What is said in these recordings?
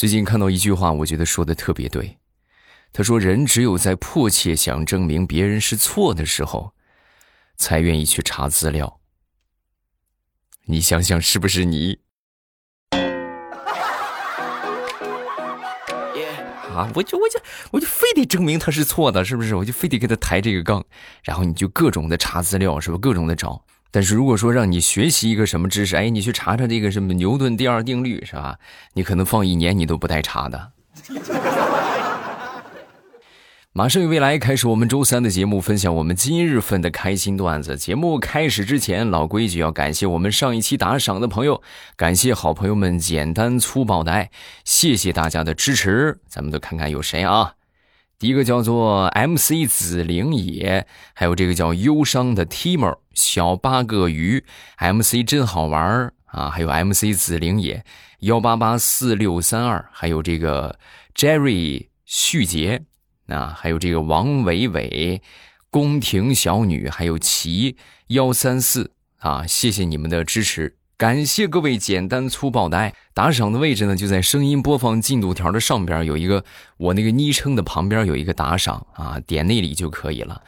最近看到一句话，我觉得说的特别对。他说：“人只有在迫切想证明别人是错的时候，才愿意去查资料。”你想想，是不是你？啊！我就我就我就非得证明他是错的，是不是？我就非得给他抬这个杠，然后你就各种的查资料，是不？各种的找。但是如果说让你学习一个什么知识，哎，你去查查这个什么牛顿第二定律，是吧？你可能放一年你都不带查的。马上与未来开始我们周三的节目，分享我们今日份的开心段子。节目开始之前，老规矩要感谢我们上一期打赏的朋友，感谢好朋友们简单粗暴的爱，谢谢大家的支持。咱们都看看有谁啊？第一个叫做 MC 紫灵野，还有这个叫忧伤的 Timo 小八个鱼，MC 真好玩啊，还有 MC 紫灵野幺八八四六三二，还有这个 Jerry 旭杰。啊，还有这个王伟伟、宫廷小女，还有齐幺三四啊，谢谢你们的支持，感谢各位简单粗暴的爱。打赏的位置呢，就在声音播放进度条的上边有一个我那个昵称的旁边有一个打赏啊，点那里就可以了。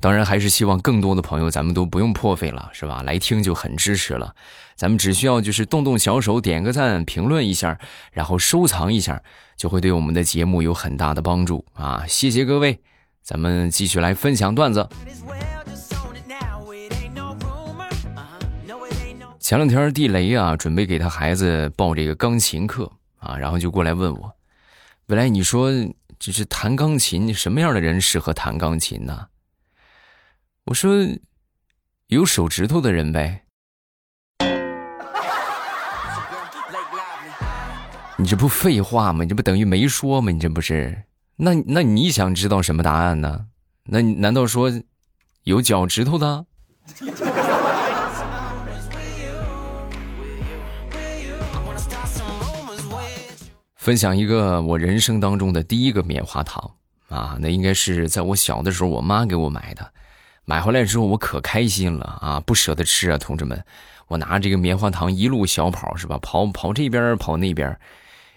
当然，还是希望更多的朋友，咱们都不用破费了，是吧？来听就很支持了。咱们只需要就是动动小手，点个赞，评论一下，然后收藏一下，就会对我们的节目有很大的帮助啊！谢谢各位，咱们继续来分享段子。前两天地雷啊，准备给他孩子报这个钢琴课啊，然后就过来问我：“未来，你说这是弹钢琴，什么样的人适合弹钢琴呢？”我说：“有手指头的人呗。”你这不废话吗？你这不等于没说吗？你这不是？那那你想知道什么答案呢？那难道说有脚趾头的？分享一个我人生当中的第一个棉花糖啊，那应该是在我小的时候，我妈给我买的。买回来之后，我可开心了啊，不舍得吃啊，同志们！我拿这个棉花糖一路小跑是吧？跑跑这边跑那边。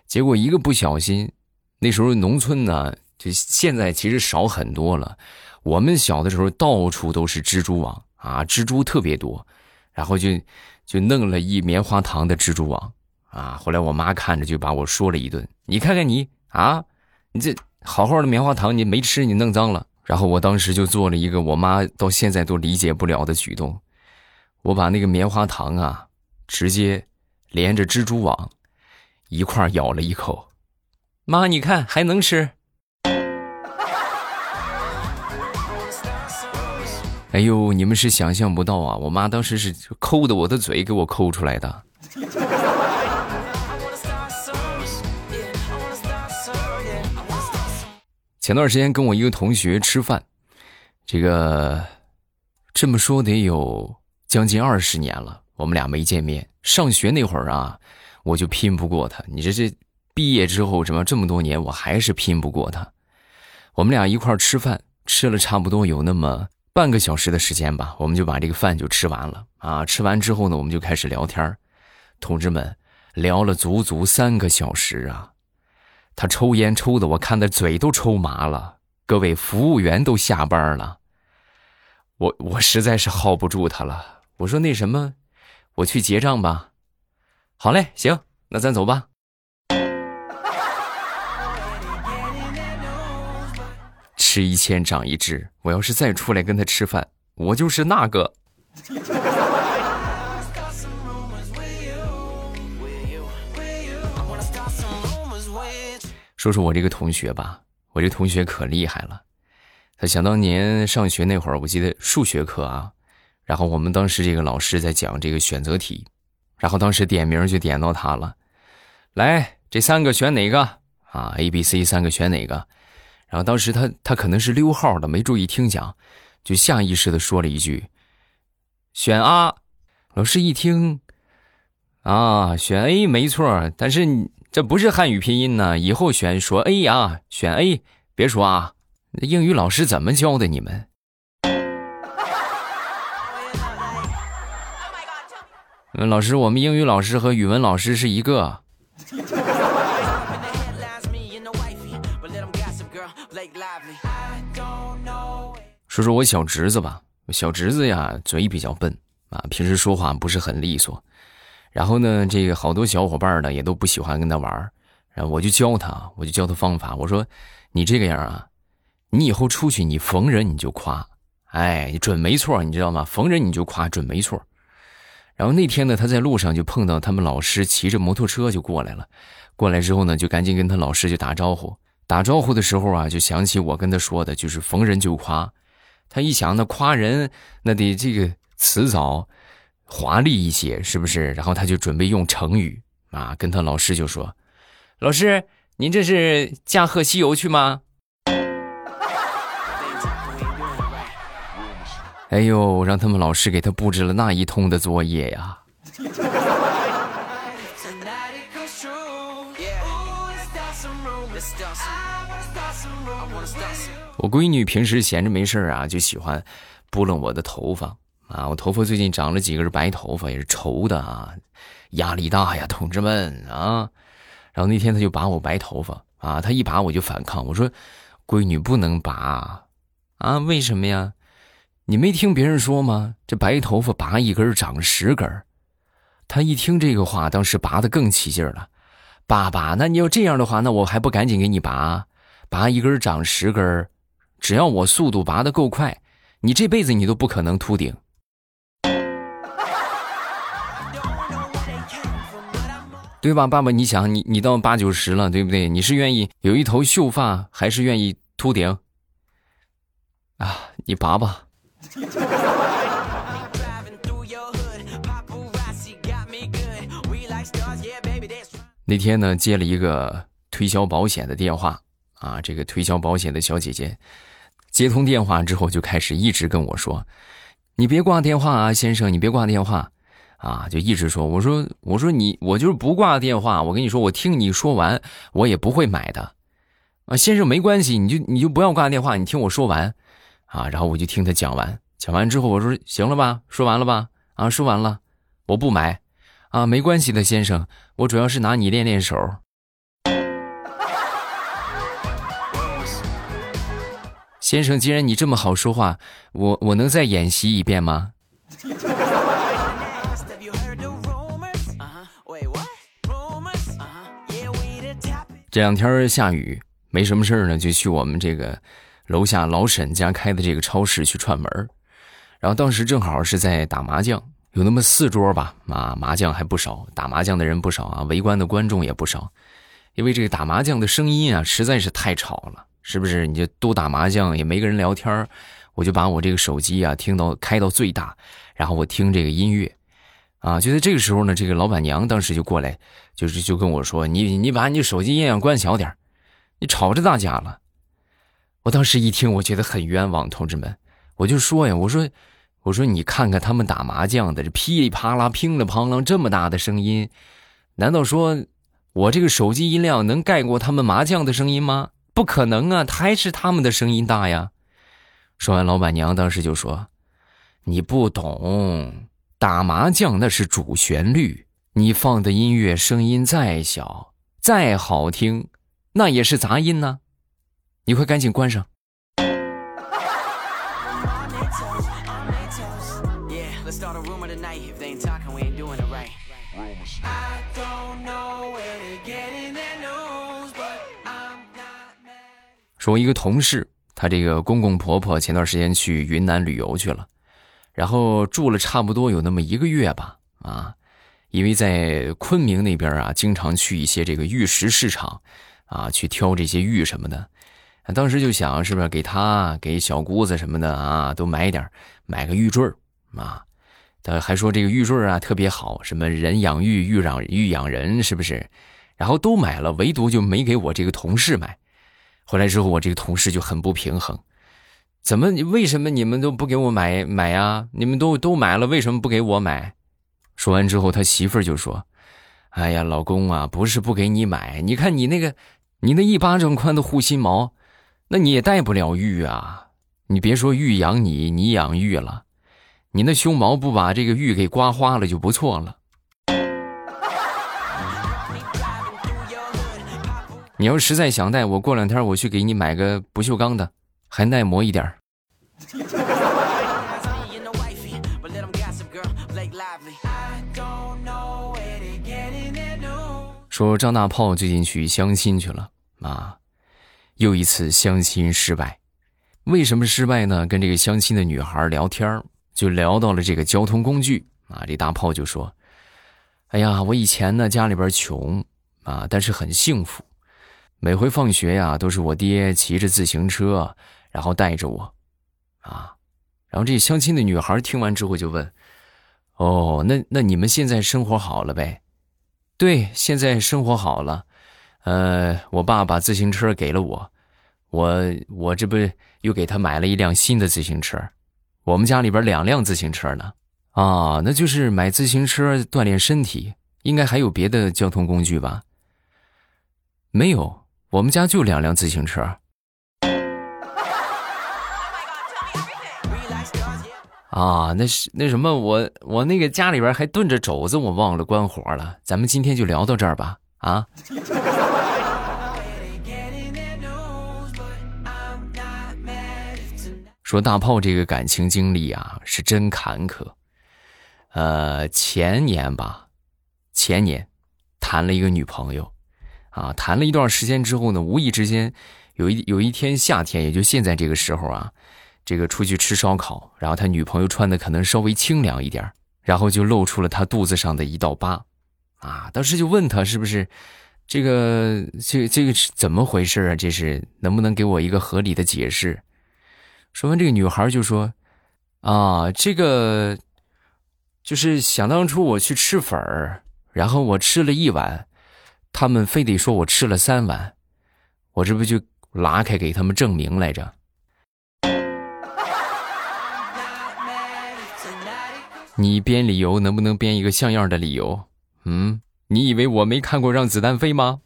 结果一个不小心，那时候农村呢，就现在其实少很多了。我们小的时候到处都是蜘蛛网啊，蜘蛛特别多，然后就就弄了一棉花糖的蜘蛛网啊。后来我妈看着就把我说了一顿：“你看看你啊，你这好好的棉花糖你没吃，你弄脏了。”然后我当时就做了一个我妈到现在都理解不了的举动，我把那个棉花糖啊，直接连着蜘蛛网。一块咬了一口，妈，你看还能吃。哎呦，你们是想象不到啊！我妈当时是抠的我的嘴，给我抠出来的。前段时间跟我一个同学吃饭，这个这么说得有将近二十年了，我们俩没见面。上学那会儿啊。我就拼不过他，你这这毕业之后，怎么这么多年我还是拼不过他？我们俩一块吃饭，吃了差不多有那么半个小时的时间吧，我们就把这个饭就吃完了啊。吃完之后呢，我们就开始聊天同志们聊了足足三个小时啊。他抽烟抽的我看他嘴都抽麻了，各位服务员都下班了，我我实在是耗不住他了。我说那什么，我去结账吧。好嘞，行，那咱走吧。吃一堑长一智，我要是再出来跟他吃饭，我就是那个。说说我这个同学吧，我这同学可厉害了。他想当年上学那会儿，我记得数学课啊，然后我们当时这个老师在讲这个选择题。然后当时点名就点到他了，来，这三个选哪个啊？A、B、C 三个选哪个？然后当时他他可能是溜号的，没注意听讲，就下意识的说了一句：“选 A。”老师一听，啊，选 A 没错，但是你这不是汉语拼音呢，以后选说 A 啊，选 A，别说啊，英语老师怎么教的你们？嗯，老师，我们英语老师和语文老师是一个。说说我小侄子吧，小侄子呀，嘴比较笨啊，平时说话不是很利索，然后呢，这个好多小伙伴呢也都不喜欢跟他玩然后我就教他，我就教他方法。我说：“你这个样啊，你以后出去你逢人你就夸，哎，准没错，你知道吗？逢人你就夸，准没错。”然后那天呢，他在路上就碰到他们老师骑着摩托车就过来了，过来之后呢，就赶紧跟他老师就打招呼。打招呼的时候啊，就想起我跟他说的，就是逢人就夸。他一想，那夸人那得这个辞藻华丽一些，是不是？然后他就准备用成语啊，跟他老师就说：“老师，您这是驾鹤西游去吗？” 哎呦，让他们老师给他布置了那一通的作业呀！我闺女平时闲着没事啊，就喜欢拨弄我的头发啊。我头发最近长了几根白头发，也是愁的啊，压力大呀，同志们啊。然后那天他就拔我白头发啊，他一拔我就反抗，我说：“闺女不能拔啊，为什么呀？你没听别人说吗？这白头发拔一根长十根。”他一听这个话，当时拔的更起劲了。爸爸，那你要这样的话，那我还不赶紧给你拔？拔一根长十根。只要我速度拔得够快，你这辈子你都不可能秃顶，对吧，爸爸？你想，你你到八九十了，对不对？你是愿意有一头秀发，还是愿意秃顶？啊，你拔吧。那天呢，接了一个推销保险的电话，啊，这个推销保险的小姐姐。接通电话之后，就开始一直跟我说：“你别挂电话啊，先生，你别挂电话，啊，就一直说。”我说：“我说你，我就是不挂电话。我跟你说，我听你说完，我也不会买的，啊，先生没关系，你就你就不要挂电话，你听我说完，啊，然后我就听他讲完，讲完之后我说行了吧，说完了吧，啊，说完了，我不买，啊，没关系的，先生，我主要是拿你练练手。”先生，既然你这么好说话，我我能再演习一遍吗？这两天下雨，没什么事呢，就去我们这个楼下老沈家开的这个超市去串门然后当时正好是在打麻将，有那么四桌吧，啊，麻将还不少，打麻将的人不少啊，围观的观众也不少，因为这个打麻将的声音啊，实在是太吵了。是不是？你就都打麻将，也没跟人聊天我就把我这个手机啊听到开到最大，然后我听这个音乐，啊，就在这个时候呢，这个老板娘当时就过来，就是就跟我说：“你你把你手机音量关小点你吵着大家了。”我当时一听，我觉得很冤枉，同志们，我就说呀，我说我说你看看他们打麻将的，这噼里啪啦、乒里乓啷这么大的声音，难道说我这个手机音量能盖过他们麻将的声音吗？不可能啊，还是他们的声音大呀！说完，老板娘当时就说：“你不懂，打麻将那是主旋律，你放的音乐声音再小、再好听，那也是杂音呢。你快赶紧关上。”我一个同事，他这个公公婆婆前段时间去云南旅游去了，然后住了差不多有那么一个月吧，啊，因为在昆明那边啊，经常去一些这个玉石市场，啊，去挑这些玉什么的，当时就想是不是给他给小姑子什么的啊，都买点买个玉坠啊，他还说这个玉坠啊特别好，什么人养玉，玉养玉养人，是不是？然后都买了，唯独就没给我这个同事买。回来之后，我这个同事就很不平衡，怎么？为什么你们都不给我买买呀？你们都都买了，为什么不给我买？说完之后，他媳妇儿就说：“哎呀，老公啊，不是不给你买，你看你那个，你那一巴掌宽的护心毛，那你也戴不了玉啊！你别说玉养你，你养玉了，你那胸毛不把这个玉给刮花了就不错了。”你要实在想戴，我过两天我去给你买个不锈钢的，还耐磨一点儿。说张大炮最近去相亲去了啊，又一次相亲失败。为什么失败呢？跟这个相亲的女孩聊天就聊到了这个交通工具啊。这大炮就说：“哎呀，我以前呢家里边穷啊，但是很幸福。每回放学呀，都是我爹骑着自行车，然后带着我啊。然后这相亲的女孩听完之后就问：哦，那那你们现在生活好了呗？”对，现在生活好了，呃，我爸把自行车给了我，我我这不又给他买了一辆新的自行车，我们家里边两辆自行车呢，啊，那就是买自行车锻炼身体，应该还有别的交通工具吧？没有，我们家就两辆自行车。啊，那是那什么，我我那个家里边还炖着肘子，我忘了关火了。咱们今天就聊到这儿吧，啊。说大炮这个感情经历啊，是真坎坷。呃，前年吧，前年谈了一个女朋友，啊，谈了一段时间之后呢，无意之间有一有一天夏天，也就现在这个时候啊。这个出去吃烧烤，然后他女朋友穿的可能稍微清凉一点，然后就露出了他肚子上的一道疤，啊，当时就问他是不是，这个这这个是怎么回事啊？这是能不能给我一个合理的解释？说完，这个女孩就说：“啊，这个就是想当初我去吃粉儿，然后我吃了一碗，他们非得说我吃了三碗，我这不就拉开给他们证明来着。”你编理由能不能编一个像样的理由？嗯，你以为我没看过《让子弹飞》吗？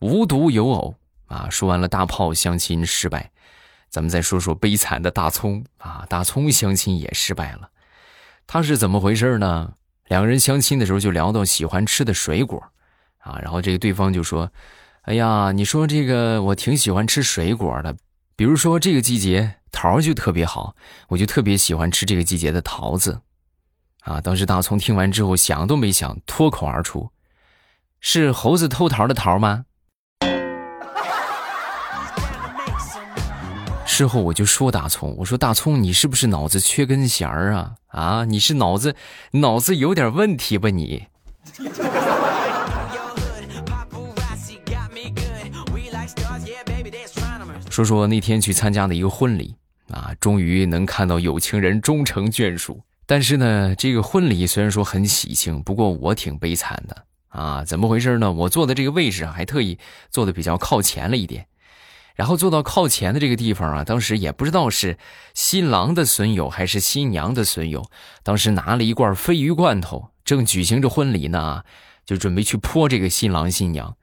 无独有偶啊！说完了大炮相亲失败，咱们再说说悲惨的大葱啊！大葱相亲也失败了，他是怎么回事呢？两个人相亲的时候就聊到喜欢吃的水果啊，然后这个对方就说。哎呀，你说这个我挺喜欢吃水果的，比如说这个季节桃就特别好，我就特别喜欢吃这个季节的桃子。啊，当时大葱听完之后想都没想，脱口而出：“是猴子偷桃的桃吗？”事后我就说大葱，我说大葱，你是不是脑子缺根弦儿啊？啊，你是脑子脑子有点问题吧你？说说那天去参加的一个婚礼啊，终于能看到有情人终成眷属。但是呢，这个婚礼虽然说很喜庆，不过我挺悲惨的啊。怎么回事呢？我坐的这个位置，还特意坐的比较靠前了一点。然后坐到靠前的这个地方啊，当时也不知道是新郎的损友还是新娘的损友，当时拿了一罐鲱鱼罐头，正举行着婚礼呢，就准备去泼这个新郎新娘。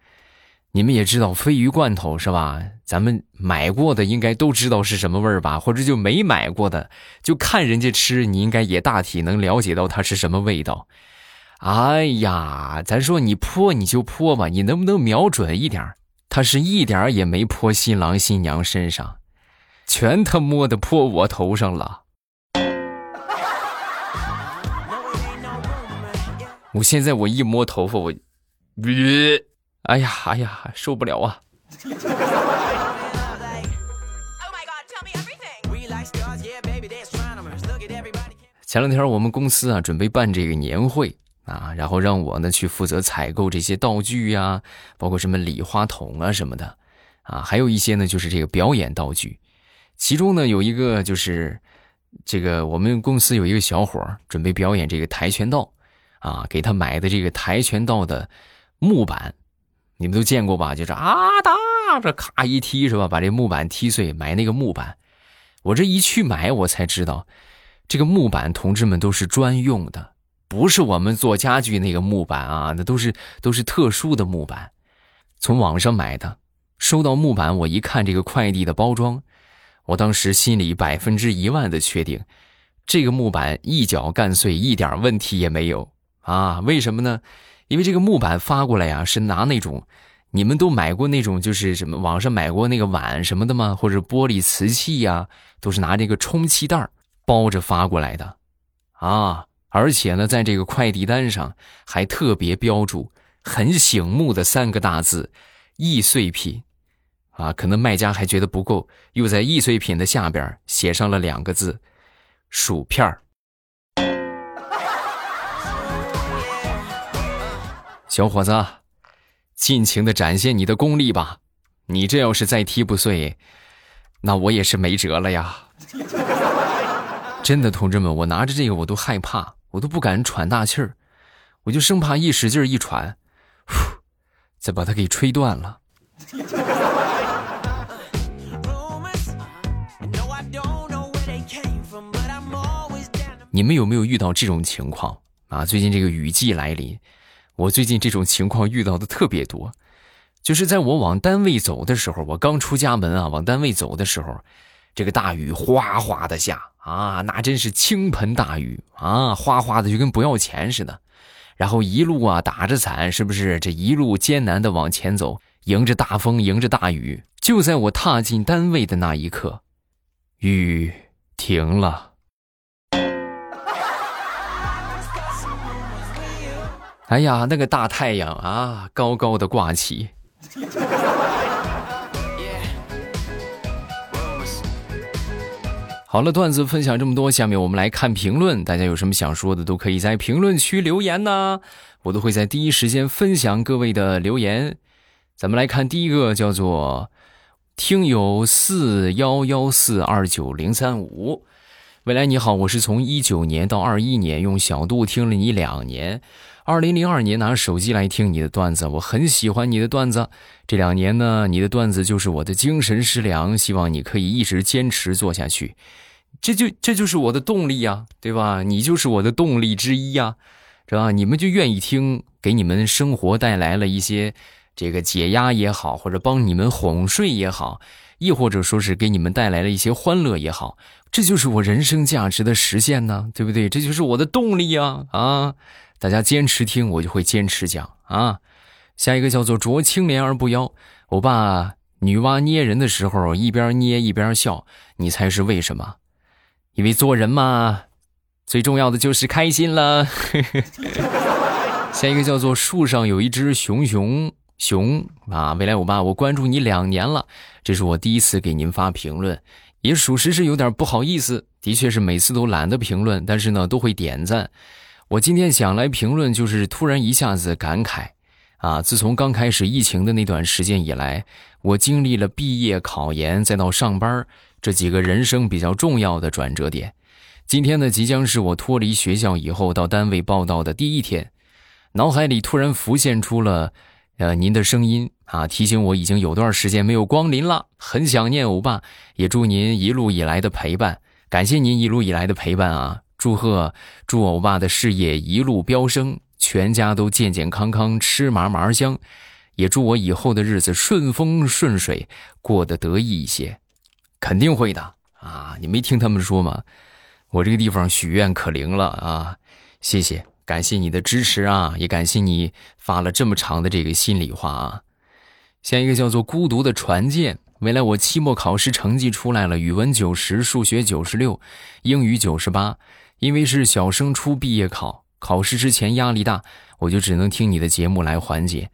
你们也知道鲱鱼罐头是吧？咱们买过的应该都知道是什么味儿吧？或者就没买过的，就看人家吃，你应该也大体能了解到它是什么味道。哎呀，咱说你泼你就泼吧，你能不能瞄准一点？他是一点儿也没泼新郎新娘身上，全他妈的泼我头上了。我现在我一摸头发，我，别哎呀，哎呀，受不了啊！前两天我们公司啊准备办这个年会啊，然后让我呢去负责采购这些道具呀，包括什么礼花筒啊什么的，啊，还有一些呢就是这个表演道具。其中呢有一个就是这个我们公司有一个小伙准备表演这个跆拳道，啊，给他买的这个跆拳道的木板。你们都见过吧？就是啊哒，这咔一踢是吧？把这木板踢碎，买那个木板。我这一去买，我才知道，这个木板同志们都是专用的，不是我们做家具那个木板啊，那都是都是特殊的木板。从网上买的，收到木板，我一看这个快递的包装，我当时心里百分之一万的确定，这个木板一脚干碎，一点问题也没有啊？为什么呢？因为这个木板发过来呀，是拿那种，你们都买过那种，就是什么网上买过那个碗什么的吗？或者玻璃瓷器呀，都是拿这个充气袋包着发过来的，啊！而且呢，在这个快递单上还特别标注很醒目的三个大字“易碎品”，啊，可能卖家还觉得不够，又在易碎品的下边写上了两个字。薯片儿，小伙子，尽情的展现你的功力吧！你这要是再踢不碎，那我也是没辙了呀！真的，同志们，我拿着这个我都害怕，我都不敢喘大气儿，我就生怕一使劲一喘，呼，再把它给吹断了。你们有没有遇到这种情况啊？最近这个雨季来临，我最近这种情况遇到的特别多。就是在我往单位走的时候，我刚出家门啊，往单位走的时候，这个大雨哗哗的下啊，那真是倾盆大雨啊，哗哗的就跟不要钱似的。然后一路啊打着伞，是不是这一路艰难的往前走，迎着大风，迎着大雨。就在我踏进单位的那一刻，雨停了。哎呀，那个大太阳啊，高高的挂起。好了，段子分享这么多，下面我们来看评论。大家有什么想说的，都可以在评论区留言呢，我都会在第一时间分享各位的留言。咱们来看第一个，叫做听友四幺幺四二九零三五。未来你好，我是从一九年到二一年用小度听了你两年。二零零二年拿手机来听你的段子，我很喜欢你的段子。这两年呢，你的段子就是我的精神食粮，希望你可以一直坚持做下去。这就这就是我的动力呀，对吧？你就是我的动力之一呀，是吧？你们就愿意听，给你们生活带来了一些这个解压也好，或者帮你们哄睡也好，亦或者说是给你们带来了一些欢乐也好，这就是我人生价值的实现呢，对不对？这就是我的动力呀，啊！大家坚持听，我就会坚持讲啊。下一个叫做“濯清涟而不妖”，我爸女娲捏人的时候一边捏一边笑，你猜是为什么？因为做人嘛，最重要的就是开心了。下一个叫做“树上有一只熊熊熊”啊，未来我爸，我关注你两年了，这是我第一次给您发评论，也属实是有点不好意思，的确是每次都懒得评论，但是呢都会点赞。我今天想来评论，就是突然一下子感慨，啊，自从刚开始疫情的那段时间以来，我经历了毕业、考研，再到上班这几个人生比较重要的转折点。今天呢，即将是我脱离学校以后到单位报道的第一天，脑海里突然浮现出了，呃，您的声音啊，提醒我已经有段时间没有光临了，很想念欧巴，也祝您一路以来的陪伴，感谢您一路以来的陪伴啊。祝贺，祝欧巴的事业一路飙升，全家都健健康康，吃嘛嘛香。也祝我以后的日子顺风顺水，过得得意一些。肯定会的啊！你没听他们说吗？我这个地方许愿可灵了啊！谢谢，感谢你的支持啊！也感谢你发了这么长的这个心里话啊。下一个叫做孤独的船舰。未来我期末考试成绩出来了，语文九十，数学九十六，英语九十八。因为是小升初毕业考，考试之前压力大，我就只能听你的节目来缓解。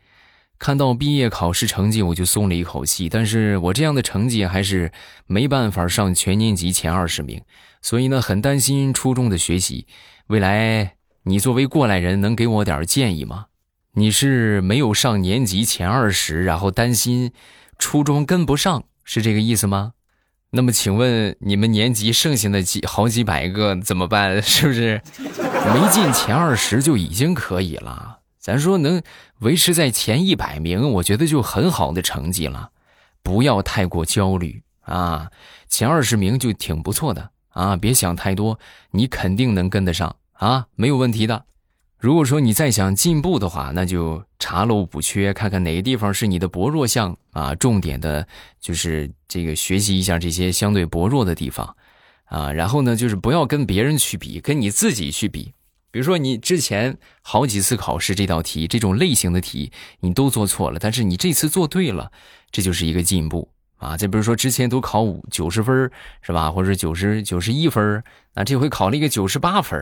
看到毕业考试成绩，我就松了一口气。但是我这样的成绩还是没办法上全年级前二十名，所以呢，很担心初中的学习。未来你作为过来人，能给我点建议吗？你是没有上年级前二十，然后担心初中跟不上，是这个意思吗？那么，请问你们年级剩下的几好几百个怎么办？是不是没进前二十就已经可以了？咱说能维持在前一百名，我觉得就很好的成绩了。不要太过焦虑啊，前二十名就挺不错的啊，别想太多，你肯定能跟得上啊，没有问题的。如果说你再想进步的话，那就查漏补缺，看看哪个地方是你的薄弱项啊，重点的，就是这个学习一下这些相对薄弱的地方，啊。然后呢，就是不要跟别人去比，跟你自己去比。比如说，你之前好几次考试这道题这种类型的题你都做错了，但是你这次做对了，这就是一个进步啊。再比如说，之前都考五九十分是吧，或者九十九十一分那这回考了一个九十八分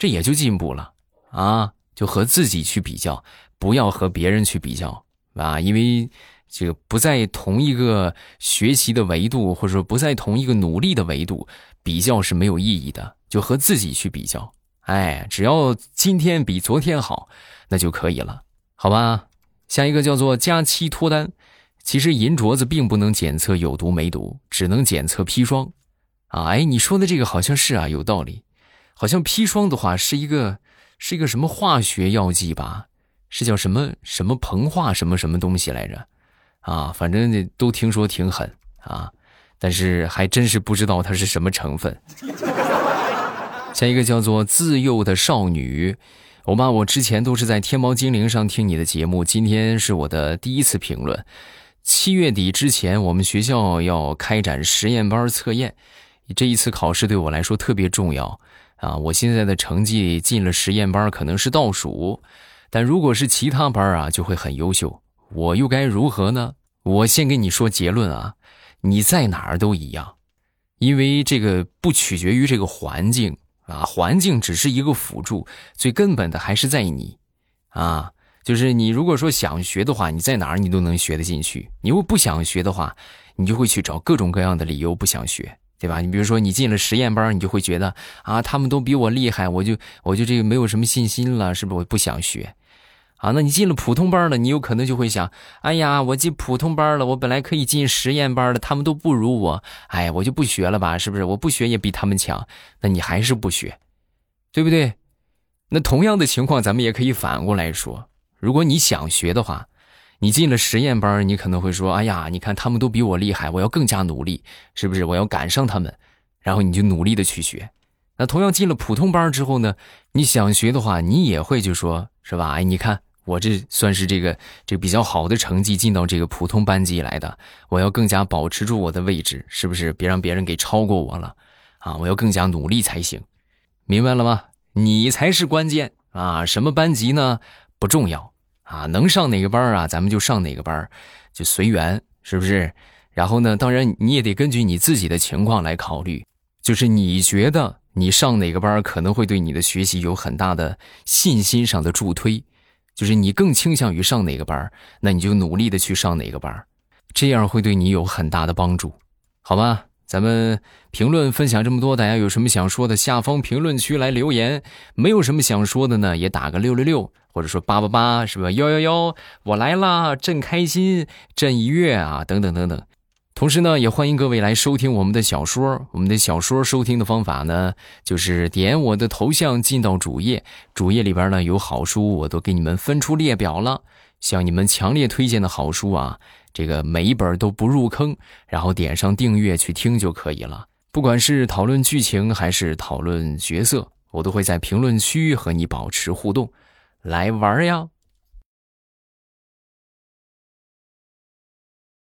这也就进步了啊。就和自己去比较，不要和别人去比较啊，因为这个不在同一个学习的维度，或者说不在同一个努力的维度，比较是没有意义的。就和自己去比较。哎，只要今天比昨天好，那就可以了，好吧？下一个叫做佳期脱单。其实银镯子并不能检测有毒没毒，只能检测砒霜。啊，哎，你说的这个好像是啊，有道理。好像砒霜的话是一个是一个什么化学药剂吧？是叫什么什么硼化什么什么东西来着？啊，反正都听说挺狠啊，但是还真是不知道它是什么成分。下一个叫做自幼的少女，欧巴，我之前都是在天猫精灵上听你的节目，今天是我的第一次评论。七月底之前，我们学校要开展实验班测验，这一次考试对我来说特别重要啊！我现在的成绩进了实验班可能是倒数，但如果是其他班啊，就会很优秀。我又该如何呢？我先跟你说结论啊，你在哪儿都一样，因为这个不取决于这个环境。啊，环境只是一个辅助，最根本的还是在你，啊，就是你如果说想学的话，你在哪儿你都能学得进去；你如果不想学的话，你就会去找各种各样的理由不想学，对吧？你比如说你进了实验班，你就会觉得啊，他们都比我厉害，我就我就这个没有什么信心了，是不是？我不想学。啊，那你进了普通班了，你有可能就会想，哎呀，我进普通班了，我本来可以进实验班的，他们都不如我，哎，我就不学了吧，是不是？我不学也比他们强，那你还是不学，对不对？那同样的情况，咱们也可以反过来说，如果你想学的话，你进了实验班，你可能会说，哎呀，你看他们都比我厉害，我要更加努力，是不是？我要赶上他们，然后你就努力的去学。那同样进了普通班之后呢，你想学的话，你也会就说，是吧？哎，你看。我这算是这个这比较好的成绩进到这个普通班级来的，我要更加保持住我的位置，是不是？别让别人给超过我了，啊！我要更加努力才行，明白了吗？你才是关键啊！什么班级呢？不重要啊，能上哪个班啊，咱们就上哪个班，就随缘，是不是？然后呢，当然你也得根据你自己的情况来考虑，就是你觉得你上哪个班可能会对你的学习有很大的信心上的助推。就是你更倾向于上哪个班那你就努力的去上哪个班这样会对你有很大的帮助，好吧？咱们评论分享这么多，大家有什么想说的，下方评论区来留言。没有什么想说的呢，也打个六六六，或者说八八八，是吧？幺幺幺，我来啦，朕开心，朕一悦啊，等等等等。同时呢，也欢迎各位来收听我们的小说。我们的小说收听的方法呢，就是点我的头像进到主页，主页里边呢有好书，我都给你们分出列表了。向你们强烈推荐的好书啊，这个每一本都不入坑，然后点上订阅去听就可以了。不管是讨论剧情还是讨论角色，我都会在评论区和你保持互动，来玩呀。